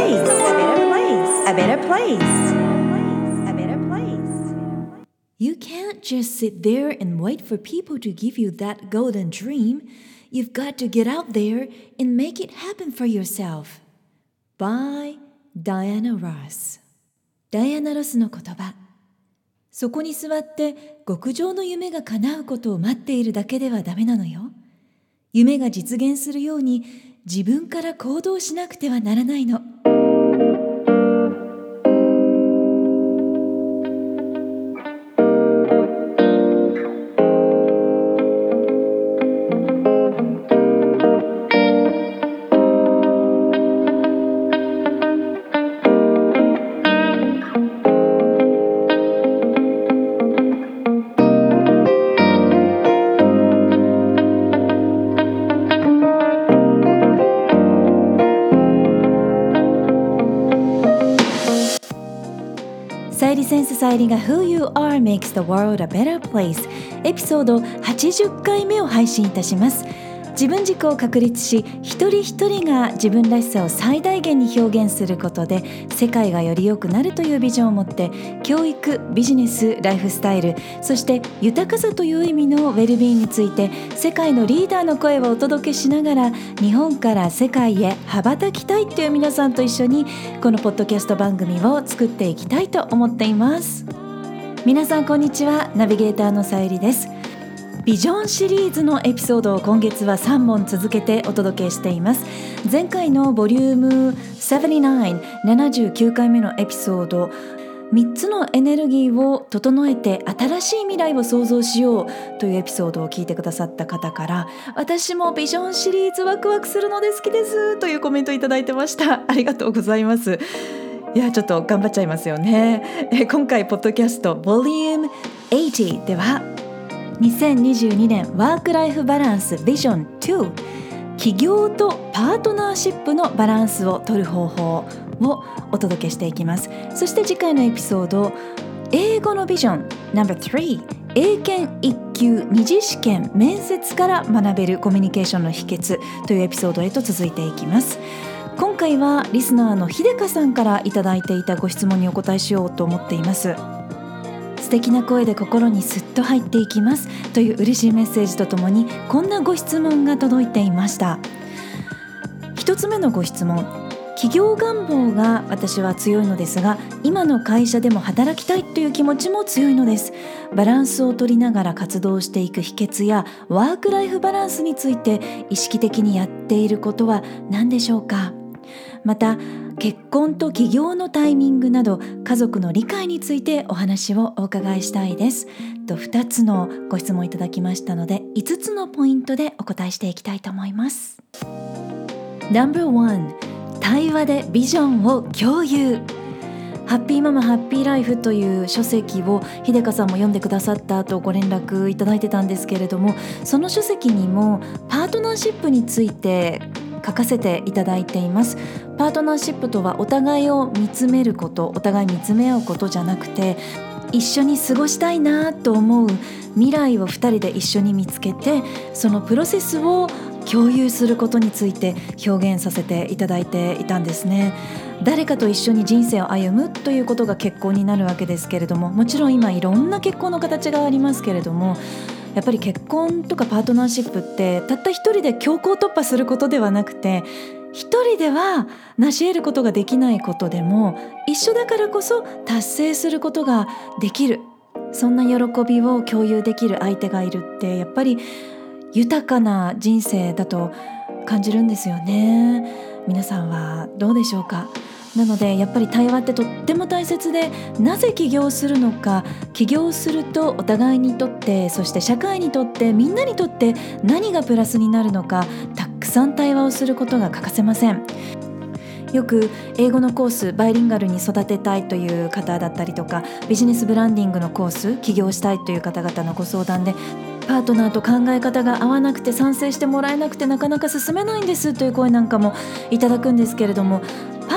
place. A better place. A better place. A better place. You can't just sit there and wait for people to give you that golden dream. You've got to get out there and make it happen for yourself. By Diana Ross ダイアナ・ロスの言葉そこに座って極上の夢が叶うことを待っているだけではダメなのよ。夢が実現するように自分から行動しなくてはならないの。りが Who You Are Makes the World a Better Place エピソード80回目を配信いたします自分軸を確立し一人一人が自分らしさを最大限に表現することで世界がより良くなるというビジョンを持って教育ビジネスライフスタイルそして豊かさという意味のウェルビーについて世界のリーダーの声をお届けしながら日本から世界へ羽ばたきたいという皆さんと一緒にこのポッドキャスト番組を作っていきたいと思っています。皆さんこんにちは。ナビゲーターのさゆりです。ビジョンシリーズのエピソードを今月は3本続けてお届けしています。前回のボリューム7979回目のエピソード。3つのエネルギーを整えて新しい未来を創造しようというエピソードを聞いてくださった方から私もビジョンシリーズワクワクするので好きですというコメントいただいてました。ありがとうございます。いやちょっと頑張っちゃいますよね。え今回ポッドキャストボリューム80では2022年ワークライフバランスビジョン2企業とパートナーシップのバランスを取る方法をお届けしていきます。そして次回のエピソード英語のビジョン No.3 英検1級二次試験面接から学べるコミュニケーションの秘訣というエピソードへと続いていきます。今回はリスナーの秀香さんからいただいていたご質問にお答えしようと思っています。素敵な声で心にすっと入っていきます。という嬉しいメッセージとともにこんなご質問が届いていました。一つ目のご質問。企業願望が私は強いのですが今の会社でも働きたいという気持ちも強いのです。バランスを取りながら活動していく秘訣やワークライフバランスについて意識的にやっていることは何でしょうか？また結婚と起業のタイミングなど家族の理解についてお話をお伺いしたいです。と2つのご質問いただきましたので5つのポイントでお答えしていきたいと思います。No.1 対話でビジョンを共有。ハッピーママハッピーライフという書籍を秀香さんも読んでくださったとご連絡いただいてたんですけれどもその書籍にもパートナーシップについて書かせていただいています。パートナーシップとはお互いを見つめることお互い見つめ合うことじゃなくて一緒に過ごしたいなと思う未来を2人で一緒に見つけてそのプロセスを共有することについて表現させていただいていたんですね。誰かと一緒に人生を歩むということが結婚になるわけですけれどももちろん今いろんな結婚の形がありますけれどもやっぱり結婚とかパートナーシップってたった一人で強行突破することではなくて一人では成し得ることができないことでも一緒だからこそ達成することができる。そんな喜びを共有できる相手がいるってやっぱり豊かな人生だと感じるんですよね。皆さんはどうでしょうか？なのでやっぱり対話ってとっても大切でなぜ起業するのか起業するとお互いにとってそして社会にとってみんなにとって何がプラスになるのかたくさん対話をすることが欠かせません。よく英語のコースバイリンガルに育てたいという方だったりとかビジネスブランディングのコース起業したいという方々のご相談でパートナーと考え方が合わなくて賛成してもらえなくてなかなか進めないんですという声なんかもいただくんですけれども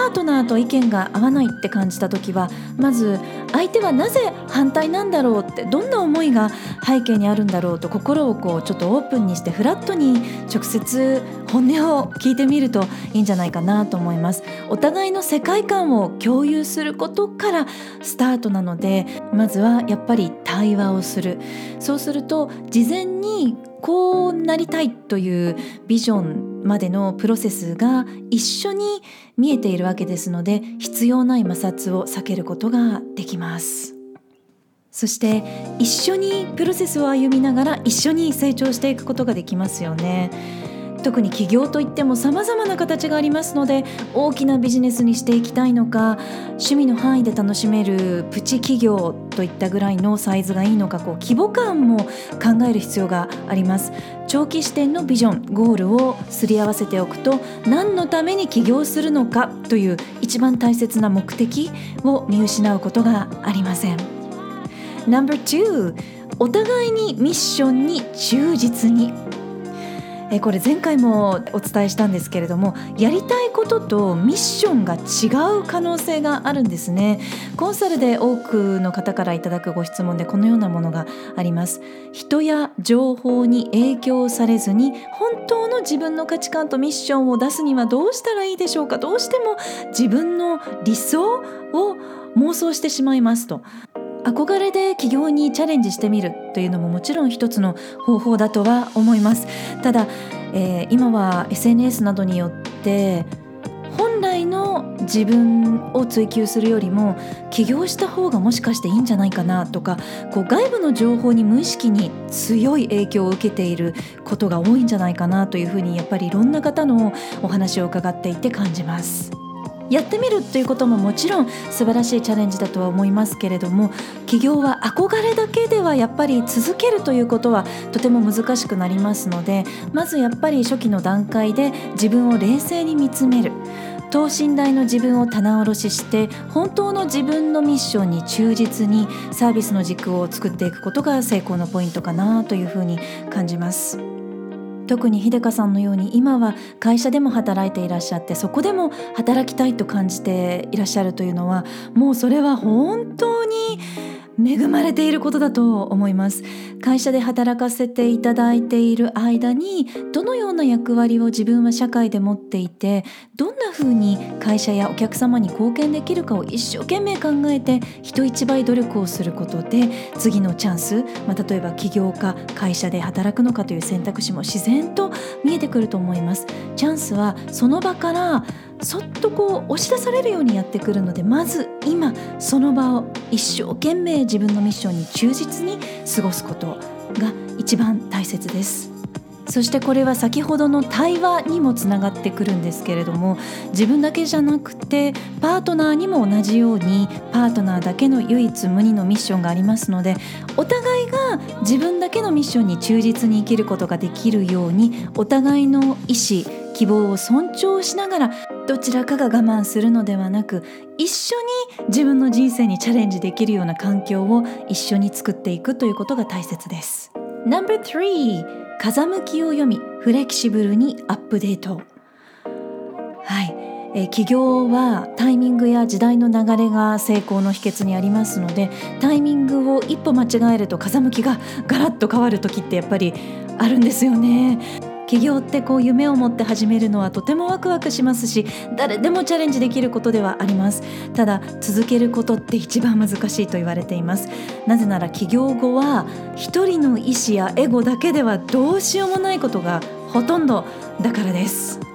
パートナーと意見が合わないって感じた時はまず相手はなぜ反対なんだろうってどんな思いが背景にあるんだろうと心をこうちょっとオープンにしてフラットに直接本音を聞いてみるといいんじゃないかなと思います。お互いの世界観を共有することからスタートなのでまずはやっぱり対話をする。そうすると事前にこうなりたいというビジョンまでのプロセスが一緒に見えているわけですので必要ない摩擦を避けることができます。そして一緒にプロセスを歩みながら一緒に成長していくことができますよね。特に起業といっても様々な形がありますので大きなビジネスにしていきたいのか趣味の範囲で楽しめるプチ企業といったぐらいのサイズがいいのかこう規模感も考える必要があります。長期視点のビジョンゴールをすり合わせておくと何のために起業するのかという一番大切な目的を見失うことがありません。No.2 お互いにミッションに忠実にえこれ前回もお伝えしたんですけれどもやりたいこととミッションが違う可能性があるんですね。コンサルで多くの方からいただくご質問でこのようなものがあります。人や情報に影響されずに本当の自分の価値観とミッションを出すにはどうしたらいいでしょうか。どうしても自分の理想を妄想してしまいますと。憧れで起業にチャレンジしてみるというのももちろん一つの方法だとは思いますただ、えー、今は SNS などによって本来の自分を追求するよりも起業した方がもしかしていいんじゃないかなとかこう外部の情報に無意識に強い影響を受けていることが多いんじゃないかなというふうにやっぱりいろんな方のお話を伺っていて感じます。やってみるということももちろん素晴らしいチャレンジだとは思いますけれども起業は憧れだけではやっぱり続けるということはとても難しくなりますのでまずやっぱり初期の段階で自分を冷静に見つめる等身大の自分を棚卸しして本当の自分のミッションに忠実にサービスの軸を作っていくことが成功のポイントかなというふうに感じます。特に秀香さんのように今は会社でも働いていらっしゃってそこでも働きたいと感じていらっしゃるというのはもうそれは本当に恵まれていることだと思います。会社で働かせていただいている間にどのような役割を自分は社会で持っていてどんな風に会社やお客様に貢献できるかを一生懸命考えて人一倍努力をすることで次のチャンス、まあ、例えば起業家会社で働くのかという選択肢も自然と見えてくると思います。チャンスはその場からそっとこう押し出されるようにやってくるのでまず今その場を一生懸命自分のミッションに忠実に過ごすことが一番大切です。そしてこれは先ほどの対話にもつながってくるんですけれども自分だけじゃなくてパートナーにも同じようにパートナーだけの唯一無二のミッションがありますのでお互いが自分だけのミッションに忠実に生きることができるようにお互いの意思希望を尊重しながらどちらかが我慢するのではなく一緒に自分の人生にチャレンジできるような環境を一緒に作っていくということが大切です。No.3 風向きを読みフレキシブルにアップデート。はい、え企業はタイミングや時代の流れが成功の秘訣にありますのでタイミングを一歩間違えると風向きがガラッと変わる時ってやっぱりあるんですよね。起業ってこう夢を持って始めるのはとてもワクワクしますし誰でもチャレンジできることではあります。ただ続けることって一番難しいと言われています。なぜなら起業後は一人の意思やエゴだけではどうしようもないことがほとんどだからです。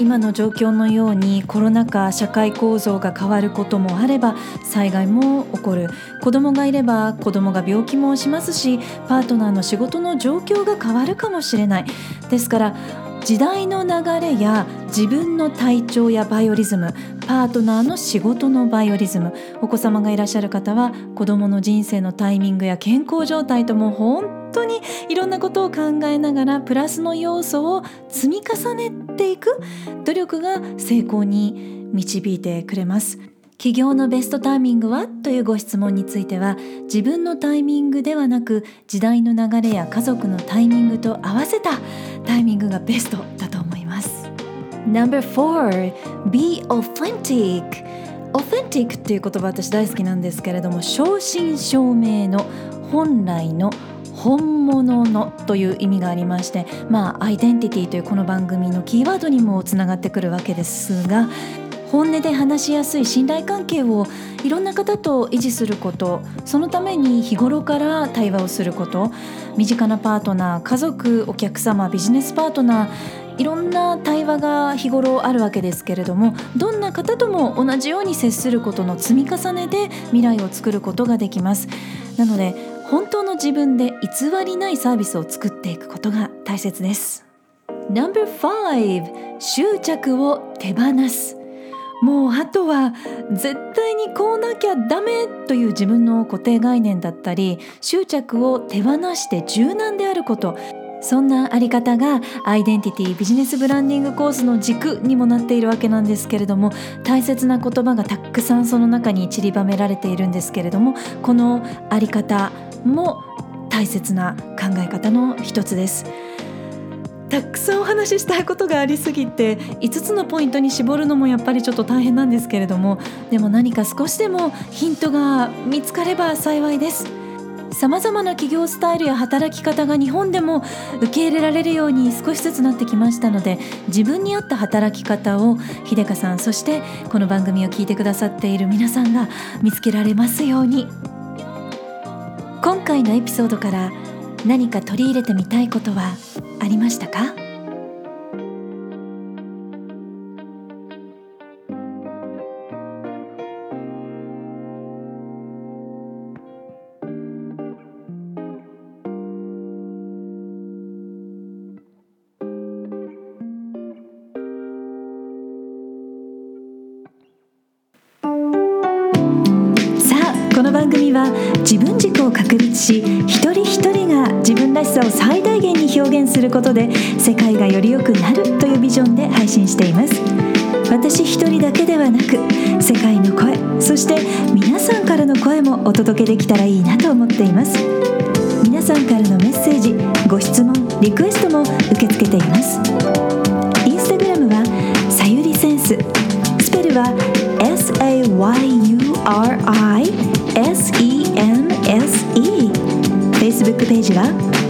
今の状況のようにコロナ禍社会構造が変わることもあれば災害も起こる。子供がいれば子供が病気もしますしパートナーの仕事の状況が変わるかもしれない。ですから時代の流れや自分の体調やバイオリズムパートナーの仕事のバイオリズムお子様がいらっしゃる方は子どもの人生のタイミングや健康状態とも本当にいろんなことを考えながらプラスの要素を積み重ねていく努力が成功に導いてくれます。起業のベストタイミングはというご質問については自分のタイミングではなく時代の流れや家族のタイミングと合わせたタイミングがベストだと思います Number four, be authentic. authentic っていう言葉私大好きなんですけれども正真正銘の本来の本物のという意味がありましてまあアイデンティティというこの番組のキーワードにもつながってくるわけですが本音で話しやすい信頼関係をいろんな方と維持することそのために日頃から対話をすること身近なパートナー家族お客様ビジネスパートナーいろんな対話が日頃あるわけですけれどもどんな方とも同じように接することの積み重ねで未来を作ることができます。なので本当の自分で偽りないサービスを作っていくことが大切です。No.5 執着を手放す。もうあとは絶対にこうなきゃダメという自分の固定概念だったり執着を手放して柔軟であることそんなあり方がアイデンティティビジネスブランディングコースの軸にもなっているわけなんですけれども大切な言葉がたくさんその中に散りばめられているんですけれどもこのあり方も大切な考え方の一つです。たくさんお話ししたいことがありすぎて5つのポイントに絞るのもやっぱりちょっと大変なんですけれどもでも何か少しでもヒントが見つかれば幸いです。さまざまな企業スタイルや働き方が日本でも受け入れられるように少しずつなってきましたので自分に合った働き方を秀香さんそしてこの番組を聞いてくださっている皆さんが見つけられますように。今回のエピソードから何か取り入れてみたいことはありましたか？この番組は自分軸を確立し一らしさを最大限に表現することで世界がより良くなるというビジョンで配信しています。私一人だけではなく世界の声そして皆さんからの声もお届けできたらいいなと思っています。皆さんからのメッセージご質問リクエストも受け付けています。インスタグラムはさゆりセンス。スペルは SAYURI SENSE Facebook ページは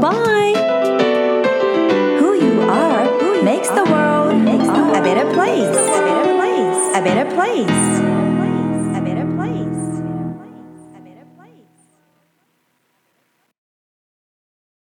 Bye. Who you are who makes the world a better place. A better place. A better place.